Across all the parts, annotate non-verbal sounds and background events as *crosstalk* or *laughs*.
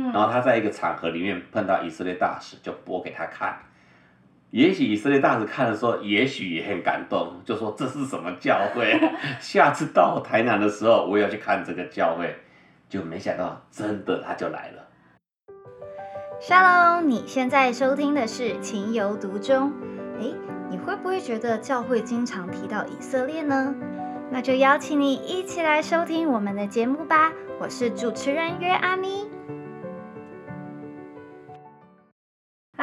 嗯然后他在一个场合里面碰到以色列大使，就播给他看。也许以色列大使看的时候，也许也很感动，就说这是什么教会？*laughs* 下次到台南的时候，我也要去看这个教会。就没想到，真的他就来了。Shalom，你现在收听的是《情有独钟》。诶，你会不会觉得教会经常提到以色列呢？那就邀请你一起来收听我们的节目吧。我是主持人约阿咪。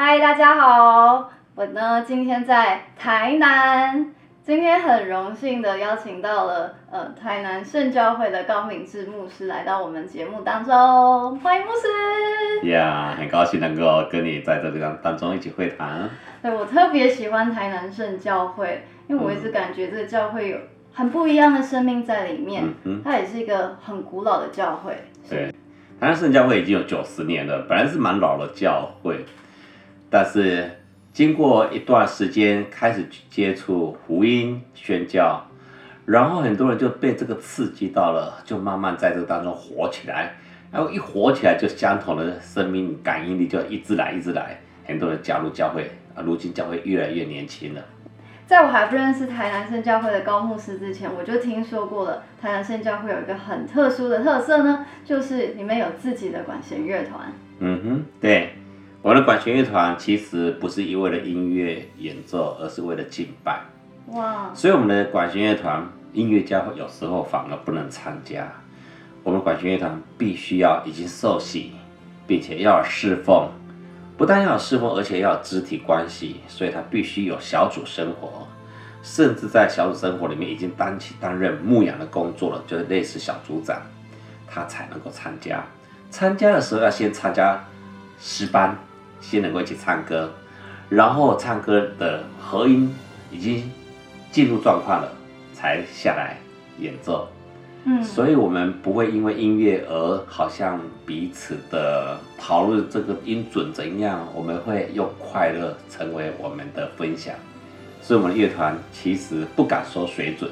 嗨，大家好，我呢今天在台南，今天很荣幸的邀请到了呃台南圣教会的高敏智牧师来到我们节目当中，欢迎牧师。呀很高兴能够跟你在这个当当中一起会谈。对我特别喜欢台南圣教会，因为我一直感觉这个教会有很不一样的生命在里面，它也是一个很古老的教会。对，台南圣教会已经有九十年了，本来是蛮老的教会，但是经过一段时间开始接触福音宣教，然后很多人就被这个刺激到了，就慢慢在这当中火起来。然后一火起来，就相同的生命感应力就一直来，一直来，很多人加入教会啊。如今教会越来越年轻了。在我还不认识台南圣教会的高牧师之前，我就听说过了。台南圣教会有一个很特殊的特色呢，就是你们有自己的管弦乐团。嗯哼，对，我们的管弦乐团其实不是一味的音乐演奏，而是为了敬拜。哇，所以我们的管弦乐团音乐家有时候反而不能参加。我们管弦乐团必须要已经受洗，并且要有侍奉，不但要有侍奉，而且要有肢体关系，所以他必须有小组生活，甚至在小组生活里面已经担起担任牧养的工作了，就是类似小组长，他才能够参加。参加的时候要先参加十班，先能够去唱歌，然后唱歌的合音已经进入状况了，才下来演奏。嗯，所以我们不会因为音乐而好像彼此的讨论这个音准怎样，我们会用快乐成为我们的分享。所以我们的乐团其实不敢说水准，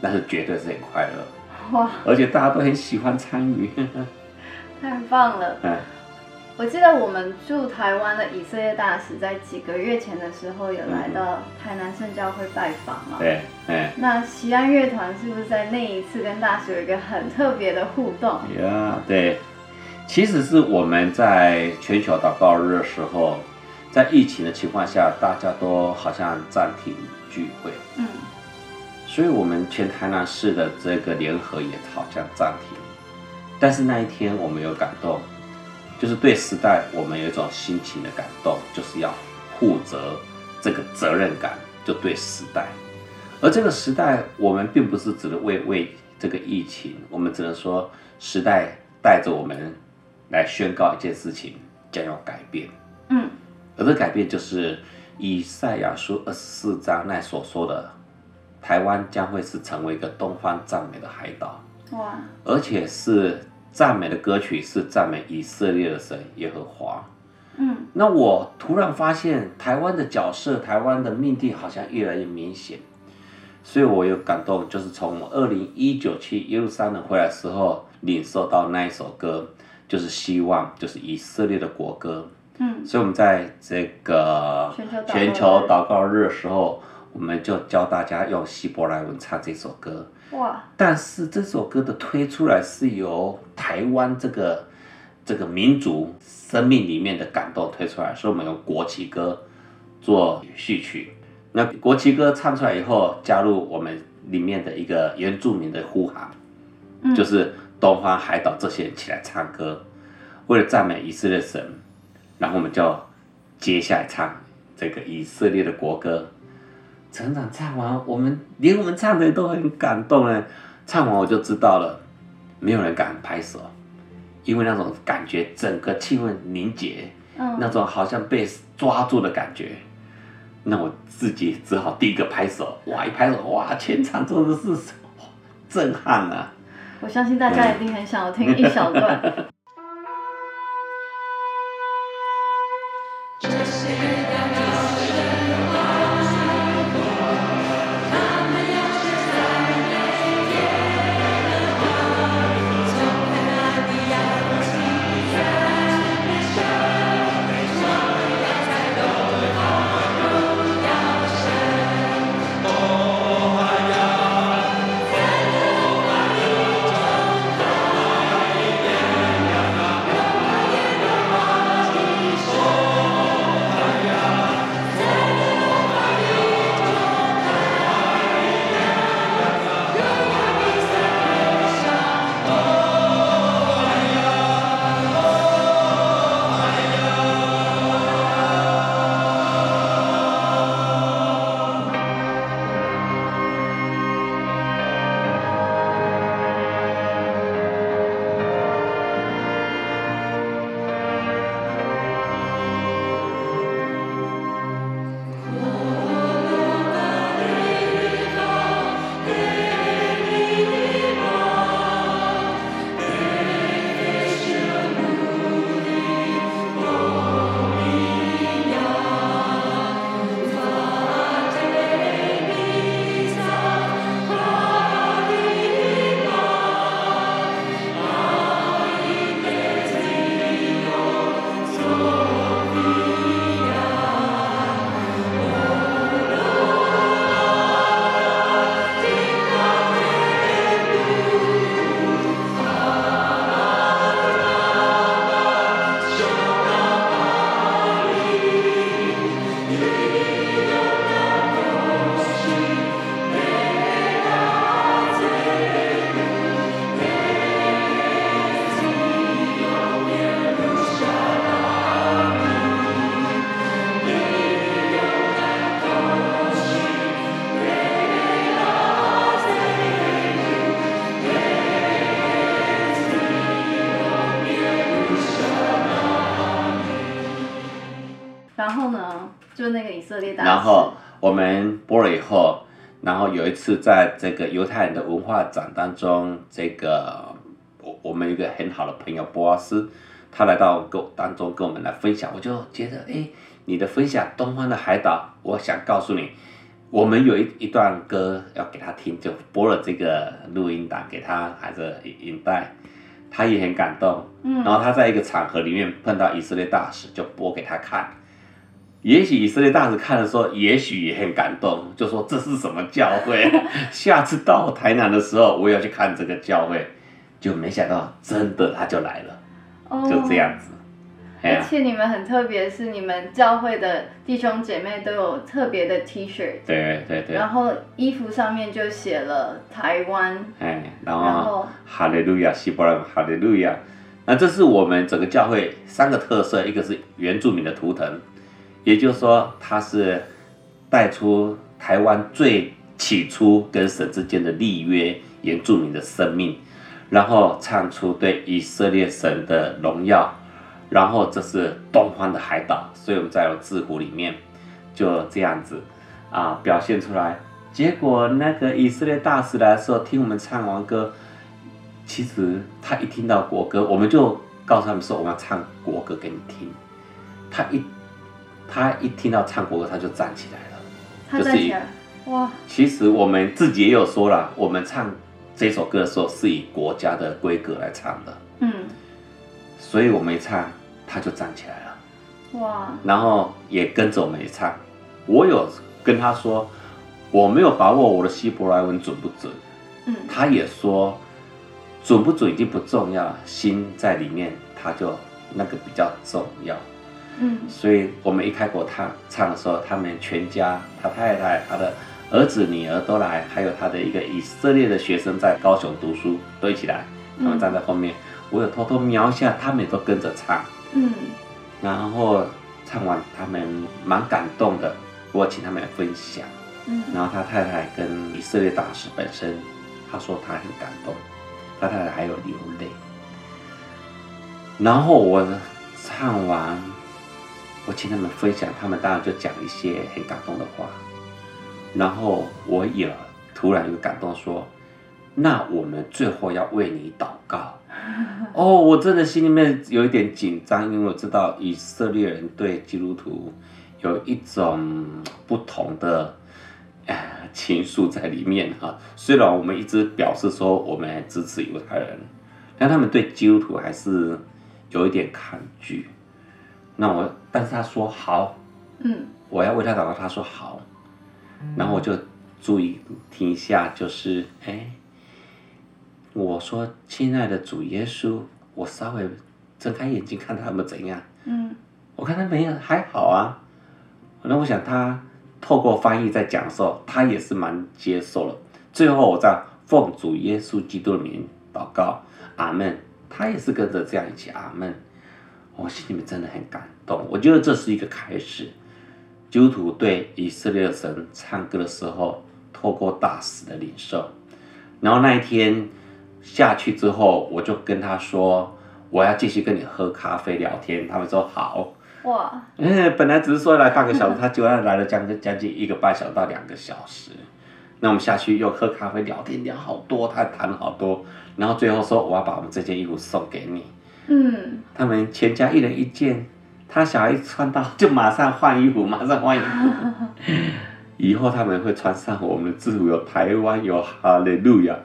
但是绝对是很快乐，哇，而且大家都很喜欢参与。*laughs* 太棒了！嗯，我记得我们驻台湾的以色列大使在几个月前的时候有来到台南圣教会拜访嘛。对，哎，那西安乐团是不是在那一次跟大使有一个很特别的互动？呀，对，其实是我们在全球祷告日的时候，在疫情的情况下，大家都好像暂停聚会，嗯，所以我们全台南市的这个联合也好像暂停。但是那一天我们有感动，就是对时代我们有一种心情的感动，就是要负责这个责任感，就对时代。而这个时代，我们并不是只能为为这个疫情，我们只能说时代带着我们来宣告一件事情将要改变。嗯，而这改变就是以赛亚书二十四章那所说的，台湾将会是成为一个东方赞美的海岛。哇，而且是赞美的歌曲，是赞美以色列的神耶和华。嗯，那我突然发现，台湾的角色，台湾的命定好像越来越明显，所以我有感动，就是从二零一九去耶路撒冷回来的时候，领受到那一首歌，就是希望，就是以色列的国歌。嗯，所以我们在这个全球祷告日全球祷告日的时候，我们就教大家用希伯来文唱这首歌。哇，但是这首歌的推出来是由台湾这个这个民族生命里面的感动推出来，所以我们用国旗歌做序曲。那国旗歌唱出来以后，加入我们里面的一个原住民的呼喊，嗯就是东方海岛这些人起来唱歌，为了赞美以色列神，然后我们就接下来唱这个以色列的国歌。成长唱完，我们连我们唱的人都很感动呢。唱完我就知道了，没有人敢拍手，因为那种感觉，整个气氛凝结，嗯，那种好像被抓住的感觉。那我自己只好第一个拍手，哇！一拍手，哇！全场真的是震撼啊！我相信大家一定很想要听一小段。*laughs* 然后呢，就那个以色列大使。然后我们播了以后，然后有一次在这个犹太人的文化展当中，这个我我们一个很好的朋友波阿斯，他来到跟我当中跟我们来分享，我就觉得哎，你的分享《东方的海岛》，我想告诉你，我们有一一段歌要给他听，就播了这个录音档给他，还是影影带，他也很感动。嗯然后他在一个场合里面碰到以色列大使，就播给他看。也许以色列大使看的时候，也许也很感动，就说这是什么教会？*laughs* 下次到台南的时候，我也要去看这个教会。就没想到，真的他就来了，哦就这样子。而且你们很特别，是你们教会的弟兄姐妹都有特别的 T 恤，对对对，然后衣服上面就写了台湾，哎，然然后后哈利路亚，希伯来文哈利路亚。那这是我们整个教会三个特色，一个是原住民的图腾，也就是说它是带出台湾最起初跟神之间的立约，原住民的生命，然后唱出对以色列神的荣耀，然后这是东方的海岛，所以我们在有字符里面就这样子啊表现出来。结果那个以色列大使来的时候，听我们唱完歌，其实他一听到国歌，我们就告诉他们说我们要唱国歌给你听。他一他一听到唱国歌，他就站起来了。就是以他站起来，哇，其实我们自己也有说了，我们唱这首歌的时候是以国家的规格来唱的，嗯，所以我们一唱他就站起来了，哇，然后也跟着我们一唱。我有跟他说，我没有把握我的希伯来文准不准，嗯，他也说准不准已经不重要，心在里面，他就那个比较重要。嗯，所以我们一开口唱唱的时候，他们全家，他太太、他的儿子、女儿都来，还有他的一个以色列的学生在高雄读书，都一起来，他们站在后面，我有偷偷瞄一下，他们也都跟着唱，嗯，然后唱完他们蛮感动的，我请他们来分享，嗯，然后他太太跟以色列大使本身，他说他很感动，他太太还有流泪，然后我唱完。我请他们分享，他们当然就讲一些很感动的话，然后我也突然有感动说，那我们最后要为你祷告。*laughs* 哦，我真的心里面有一点紧张，因为我知道以色列人对基督徒有一种不同的呃情愫在里面哈。虽然我们一直表示说我们支持犹太人，但他们对基督徒还是有一点抗拒。那我，但是他说好，嗯，我要为他祷告，他说好，然后我就注意听一下，就是哎，我说亲爱的主耶稣，我稍微睁开眼睛看他们怎样，嗯，我看他没有还好啊，那我想他透过翻译在讲的时候，他也是蛮接受了。最后我在奉主耶稣基督的名祷告，阿门。他也是跟着这样一起阿门。我心里面真的很感动，我觉得这是一个开始。基督徒对以色列的神唱歌的时候，透过大使的领受。然后那一天下去之后，我就跟他说，我要继续跟你喝咖啡聊天。他们说好。哇，嗯，本来只是说来半个小时，他结果来了将近将近一个半小时到两个小时。那我们下去又喝咖啡聊天，聊好多，他谈了好多，然后最后说我要把我们这件衣服送给你。嗯，他们全家一人一件，他小孩穿到就马上换衣服，马上换衣服。*laughs* 以后他们会穿上我们的制服，有台湾，有哈利路亚。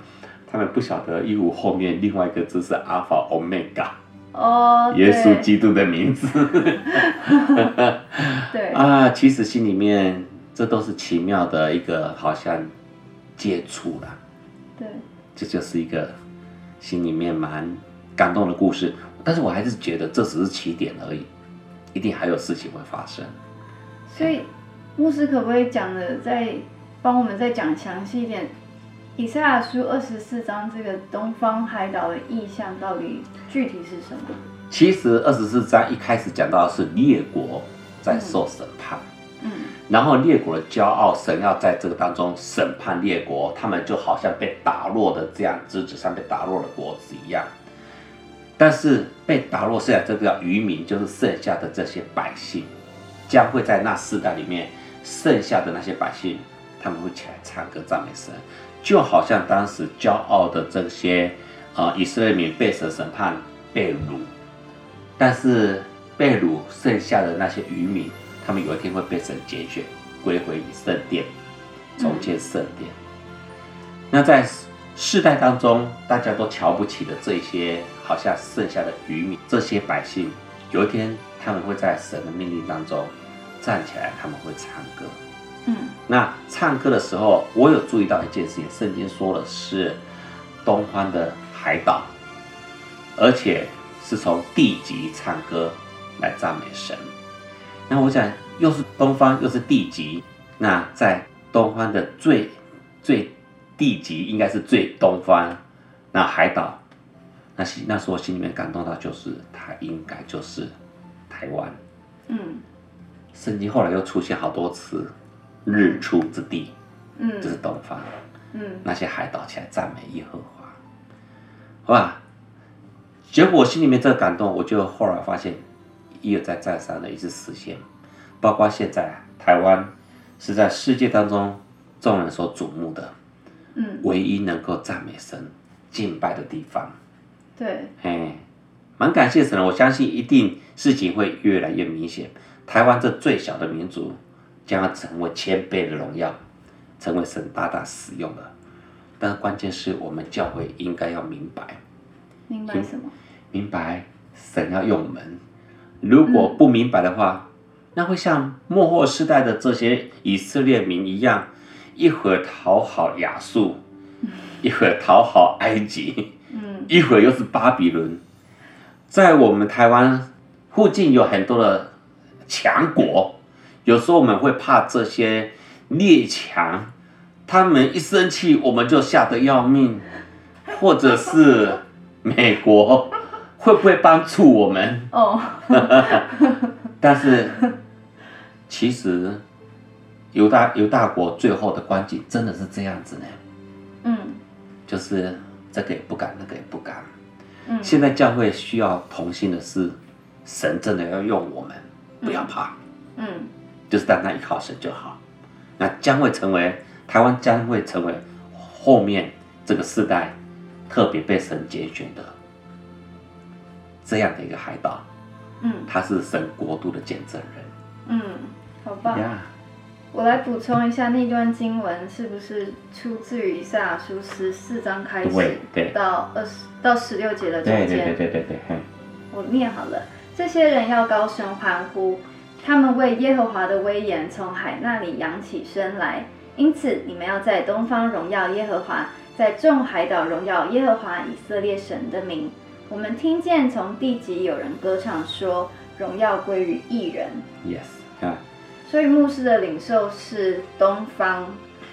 他们不晓得衣服后面另外一个字是阿法欧米伽，哦，耶稣基督的名字。*laughs* 对，啊，其实心里面这都是奇妙的一个好像接触了，对，这就是一个心里面蛮感动的故事。但是我还是觉得这只是起点而已，一定还有事情会发生。所以牧师可不可以讲的再帮我们再讲详细一点？以赛亚书二十四章这个东方海岛的意象到底具体是什么？其实二十四章一开始讲到的是列国在受审判，嗯然后列国的骄傲，神要在这个当中审判列国，他们就好像被打落的这样枝子上被打落的果子一样。但是被打落下来这个渔民，就是剩下的这些百姓，将会在那世代里面剩下的那些百姓，他们会起来唱歌赞美神，就好像当时骄傲的这些啊、以色列民被神审判被掳，但是被掳剩下的那些渔民，他们有一天会被神拣选，归回圣殿，重建圣殿。那在世代当中，大家都瞧不起的这些好像剩下的渔民，这些百姓，有一天他们会在神的命令当中站起来，他们会唱歌。嗯那唱歌的时候，我有注意到一件事情，圣经说的是东方的海岛，而且是从地极唱歌来赞美神。那我想，又是东方，又是地极，那在东方的最最地极，应该是最东方，那海岛，那心那时候心里面感动到，就是他应该就是台湾。嗯圣经后来又出现好多次“日出之地”，嗯就是东方，嗯那些海岛起来赞美耶和华，哇！结果我心里面这个感动，我就后来发现一而再再三的一直实现，包括现在台湾是在世界当中众人所瞩目的嗯，唯一能够赞美神、敬拜的地方。对，哎，蛮感谢神的，我相信一定事情会越来越明显。台湾这最小的民族将要成为千倍的荣耀，成为神大大使用的。但是关键是我们教会应该要明白，明白什么？明白神要用我们。如果不明白的话，那会像末后时代的这些以色列民一样，一会儿讨好亚述，一会儿讨好埃及，嗯一会儿又是巴比伦，在我们台湾附近有很多的强国，有时候我们会怕这些列强，他们一生气我们就吓得要命，或者是美国会不会帮助我们？哦，*laughs* 但是其实犹大犹大国最后的光景真的是这样子呢，嗯。就是这个也不敢，那个也不敢。嗯，现在教会需要同心的是，神真的要用我们，不要怕，嗯就是单单依靠神就好。那将会成为台湾将会成为后面这个世代特别被神拣选的这样的一个海岛，嗯他是神国度的见证人。嗯，好棒。呀，我来补充一下，那段经文是不是出自于以赛亚书十四章开始到二十到十六节的中间？对对对对对，嘿我念好了。这些人要高声欢呼，他们为耶和华的威严从海那里扬起身来。因此，你们要在东方荣耀耶和华，在众海岛荣耀耶和华以色列神的名。我们听见从地极有人歌唱说：“荣耀归于一人。，yes，啊，”所以牧师的领袖是东方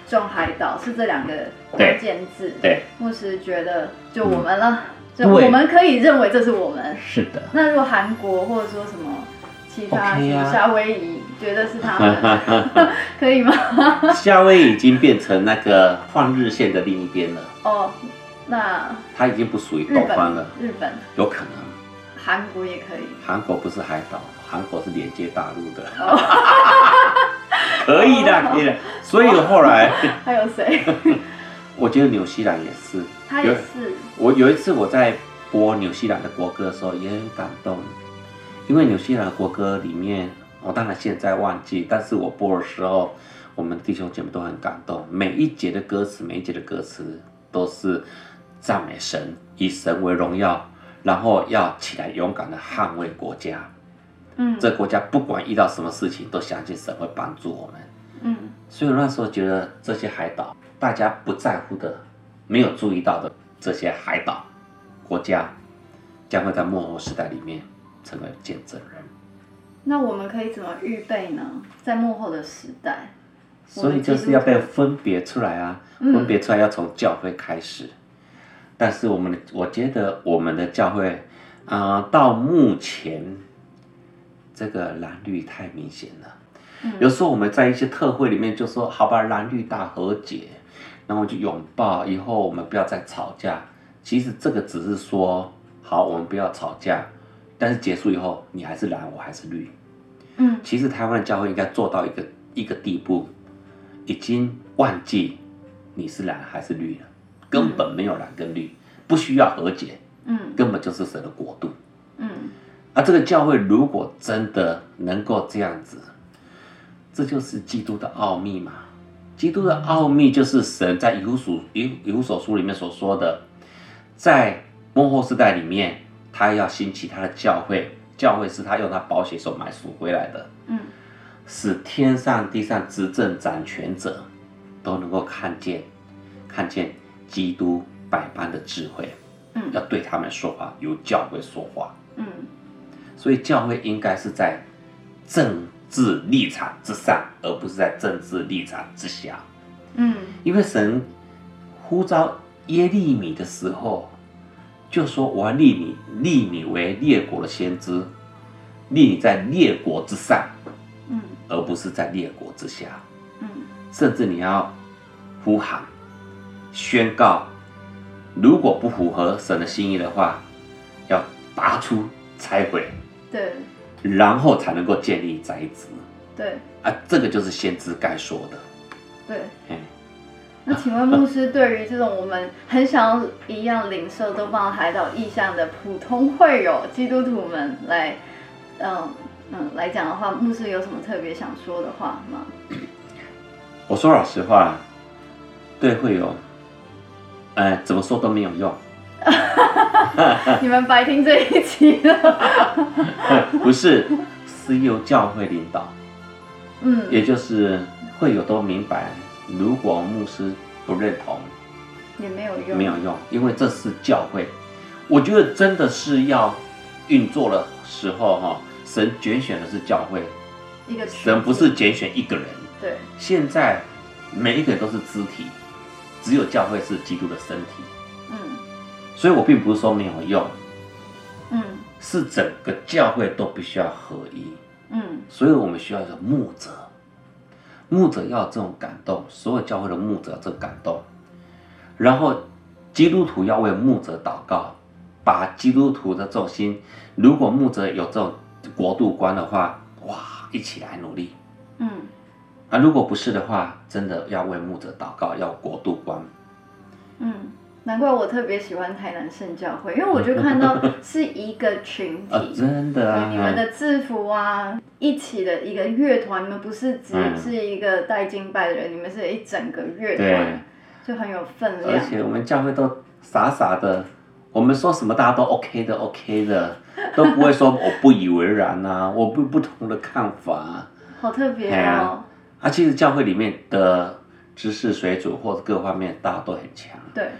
众海岛，是这两个关键字。对，牧师觉得就我们了，就我们可以认为这是我们。是的，那如果韩国或者说什么其他夏威夷，觉得是他们，*laughs* 可以吗？夏威夷已经变成那个换日线的另一边了，哦，那它已经不属于东方了，，日本、有可能。韩国也可以。韩国不是海岛，韩国是连接大陆的。哦 *laughs* 可以的，可以的。所以后来，*laughs* 还有谁？*laughs* 我觉得纽西兰也是。他也是。我有一次我在播纽西兰的国歌的时候也很感动，因为纽西兰的国歌里面，我当然现在忘记，但是我播的时候，我们弟兄姐妹都很感动。每一节的歌词，每一节的歌词都是赞美神，以神为荣耀，然后要起来勇敢的捍卫国家。嗯这国家不管遇到什么事情，都相信神会帮助我们。嗯所以我那时候觉得这些海岛，大家不在乎的、没有注意到的这些海岛国家，将会在幕后时代里面成为见证人。那我们可以怎么预备呢？在幕后的时代，所以就是要被分别出来啊，嗯分别出来要从教会开始。但是我们的，我觉得我们的教会，啊、到目前这个蓝绿太明显了。嗯有时候我们在一些特会里面就说，好吧，蓝绿大和解，然后就拥抱，以后我们不要再吵架。其实这个只是说，好，我们不要吵架，但是结束以后，你还是蓝，我还是绿。嗯其实台湾的教会应该做到一个一个地步，已经忘记你是蓝还是绿了，根本没有蓝跟绿，不需要和解，嗯根本就是神的国度。嗯啊，这个教会如果真的能够这样子，这就是基督的奥秘嘛。基督的奥秘就是神在以弗所以以弗所书里面所说的，在幕后时代里面，他要兴起他的教会，教会是他用他宝血所买赎回来的，嗯使天上地上执政掌权者都能够看见，看见基督百般的智慧，嗯要对他们说话，由教会说话。嗯所以教会应该是在政治立场之上，而不是在政治立场之下。嗯因为神呼召耶利米的时候，就说：“我要立你，立你为列国的先知，立你在列国之上，嗯而不是在列国之下。嗯甚至你要呼喊、宣告，如果不符合神的心意的话，要拔出、拆毁。”对然后才能够建立宅子对啊，这个就是先知该说的。对。嘿那请问牧师，对于这种我们很想要一样领受东方海岛意向的普通会友基督徒们来，嗯嗯来讲的话，牧师有什么特别想说的话吗？我说老实话，对会有，呃，怎么说都没有用。*laughs* 你们白听这一期了。*laughs* 不是，是由教会领导，嗯，也就是会有都明白，如果牧师不认同，也没有用。没有用，因为这是教会。我觉得真的是要运作的时候哈，神拣选的是教会，一个群神不是拣选一个人。对，现在每一个人都是肢体，只有教会是基督的身体，嗯所以我并不是说没有用，嗯。是整个教会都必须要合一，嗯。所以我们需要一个牧者，牧者要有这种感动，所有教会的牧者这个感动，然后基督徒要为牧者祷告，把基督徒的重心，如果牧者有这种国度观的话，哇，一起来努力。嗯。啊，如果不是的话，真的要为牧者祷告，要国度观。嗯，难怪我特别喜欢台南圣教会，因为我就看到 *laughs* 是一个群体。啊，真的啊，你们的制服啊，一起的一个乐团，你们不是只嗯是一个带敬拜的人，你们是一整个乐团，就很有分量而。且我们教会都傻傻的，我们说什么大家都 OK 的，OK 的，*laughs* 都不会说我不以为然呐、我不不同的看法好特别哦。啊。其实教会里面的知识水准或者各方面大家都很强，对，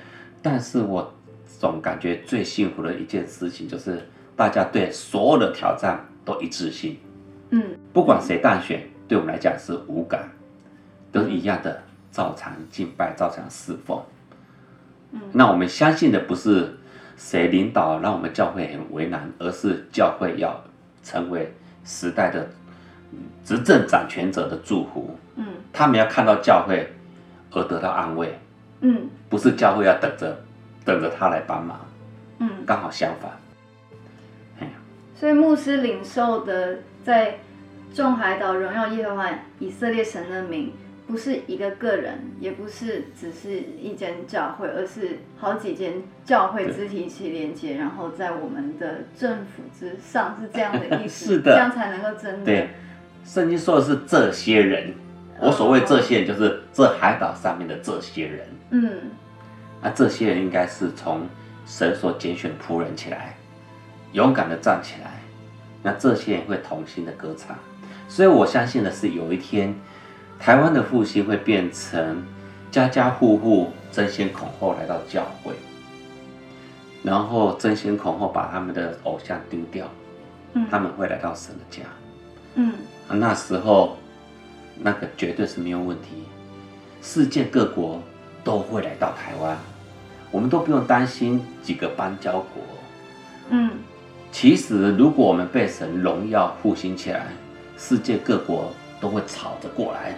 但是我总感觉最幸福的一件事情就是大家对所有的挑战都一致性。嗯不管谁当选，对我们来讲是无感，都是一样的，照常敬拜，照常侍奉。嗯那我们相信的不是谁领导让我们教会很为难，而是教会要成为时代的嗯执政掌权者的祝福。嗯他们要看到教会而得到安慰，嗯。不是教会要等着等着他来帮忙，嗯，刚好相反。所以牧师领受的在众海岛荣耀耶和华以色列神的名，不是一个个人，也不是只是一间教会，而是好几间教会对肢体一起连接，然后在我们的政府之上，是这样的意思，*laughs* 是的。这样才能够真的。对，圣经说的是这些人，我所谓这些人就是这海岛上面的这些人。嗯那这些人应该是从神所拣选仆人起来，勇敢的站起来。那这些人会同心的歌唱，所以我相信的是，有一天台湾的复兴会变成家家户户争先恐后来到教会，然后争先恐后把他们的偶像丢掉，嗯他们会来到神的家。嗯啊那时候，那个绝对是没有问题。世界各国都会来到台湾，我们都不用担心几个邦交国。嗯其实，如果我们被神荣耀复兴起来，世界各国都会吵着过来。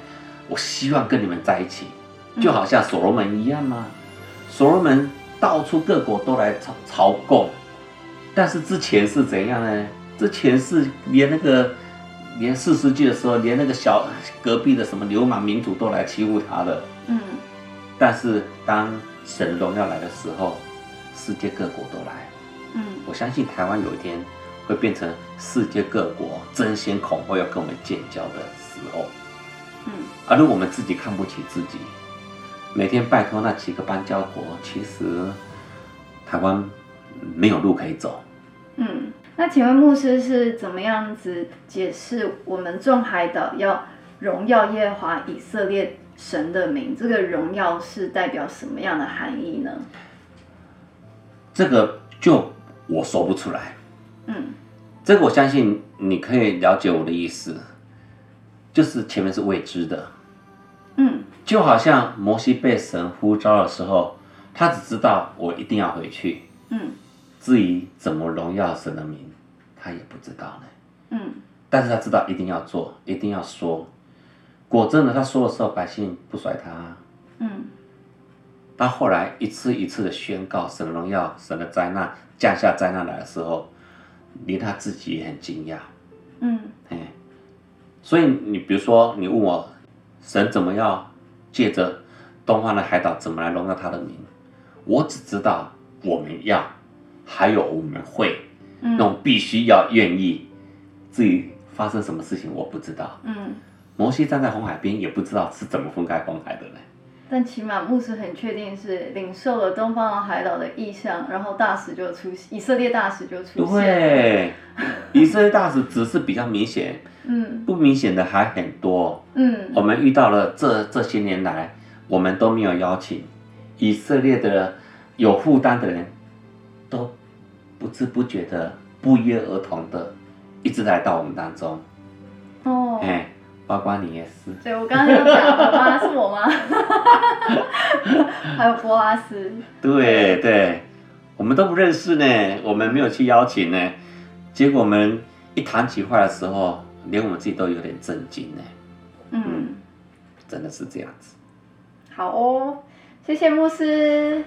我希望跟你们在一起，就好像所罗门一样嘛。所罗门到处各国都来朝朝贡，但是之前是怎样呢？之前是连那个连四世纪的时候，连那个小隔壁的什么流氓民主都来欺负他了。嗯但是当神荣耀来的时候，世界各国都来。嗯我相信台湾有一天会变成世界各国争先恐后要跟我们建交的时候。嗯而如果我们自己看不起自己，每天拜托那几个邦交国，其实台湾没有路可以走。嗯。那请问牧师是怎么样子解释我们众海岛要荣耀耶和华以色列神的名？这个荣耀是代表什么样的含义呢？这个就我说不出来。嗯这个我相信你可以了解我的意思，就是前面是未知的，嗯就好像摩西被神呼召的时候，他只知道我一定要回去，嗯至于怎么荣耀神的名，他也不知道呢。嗯但是他知道一定要做，一定要说。果真的，他说的时候，百姓不甩他。嗯他后来一次一次的宣告神的荣耀、神的灾难降下灾难来的时候，连他自己也很惊讶。嗯哎，所以你比如说，你问我神怎么要借着东方的海岛怎么来荣耀他的名，我只知道我们要，还有我们会，那嗯种必须要愿意。至于发生什么事情，我不知道。嗯。摩西站在红海边，也不知道是怎么分开红海的呢。但起码牧师很确定是领受了东方的海岛的意象，然后大使就出现，以色列大使就出现。，对，*laughs* 以色列大使只是比较明显，嗯不明显的还很多。嗯我们遇到了这这些年来，我们都没有邀请以色列的有负担的人，都不知不觉的不约而同的一直来到我们当中。哦，哎，包括你也是。对我刚刚有讲了吗？是我吗？*laughs* 还有波拉斯。对对，我们都不认识呢，我们没有去邀请呢，结果我们一谈起话的时候，连我们自己都有点震惊呢，嗯，真的是这样子。好哦，谢谢牧师。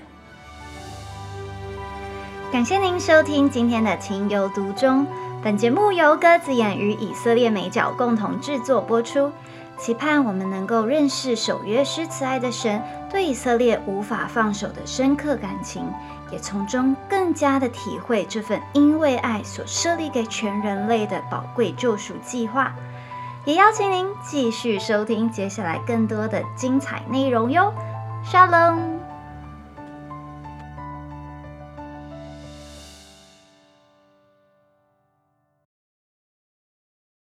感谢您收听今天的《情有独钟》。本节目由鸽子眼与以色列美角共同制作播出，期盼我们能够认识守约施慈爱的神对以色列无法放手的深刻感情，也从中更加的体会这份因为爱所设立给全人类的宝贵救赎计划。也邀请您继续收听接下来更多的精彩内容哟。Shalom。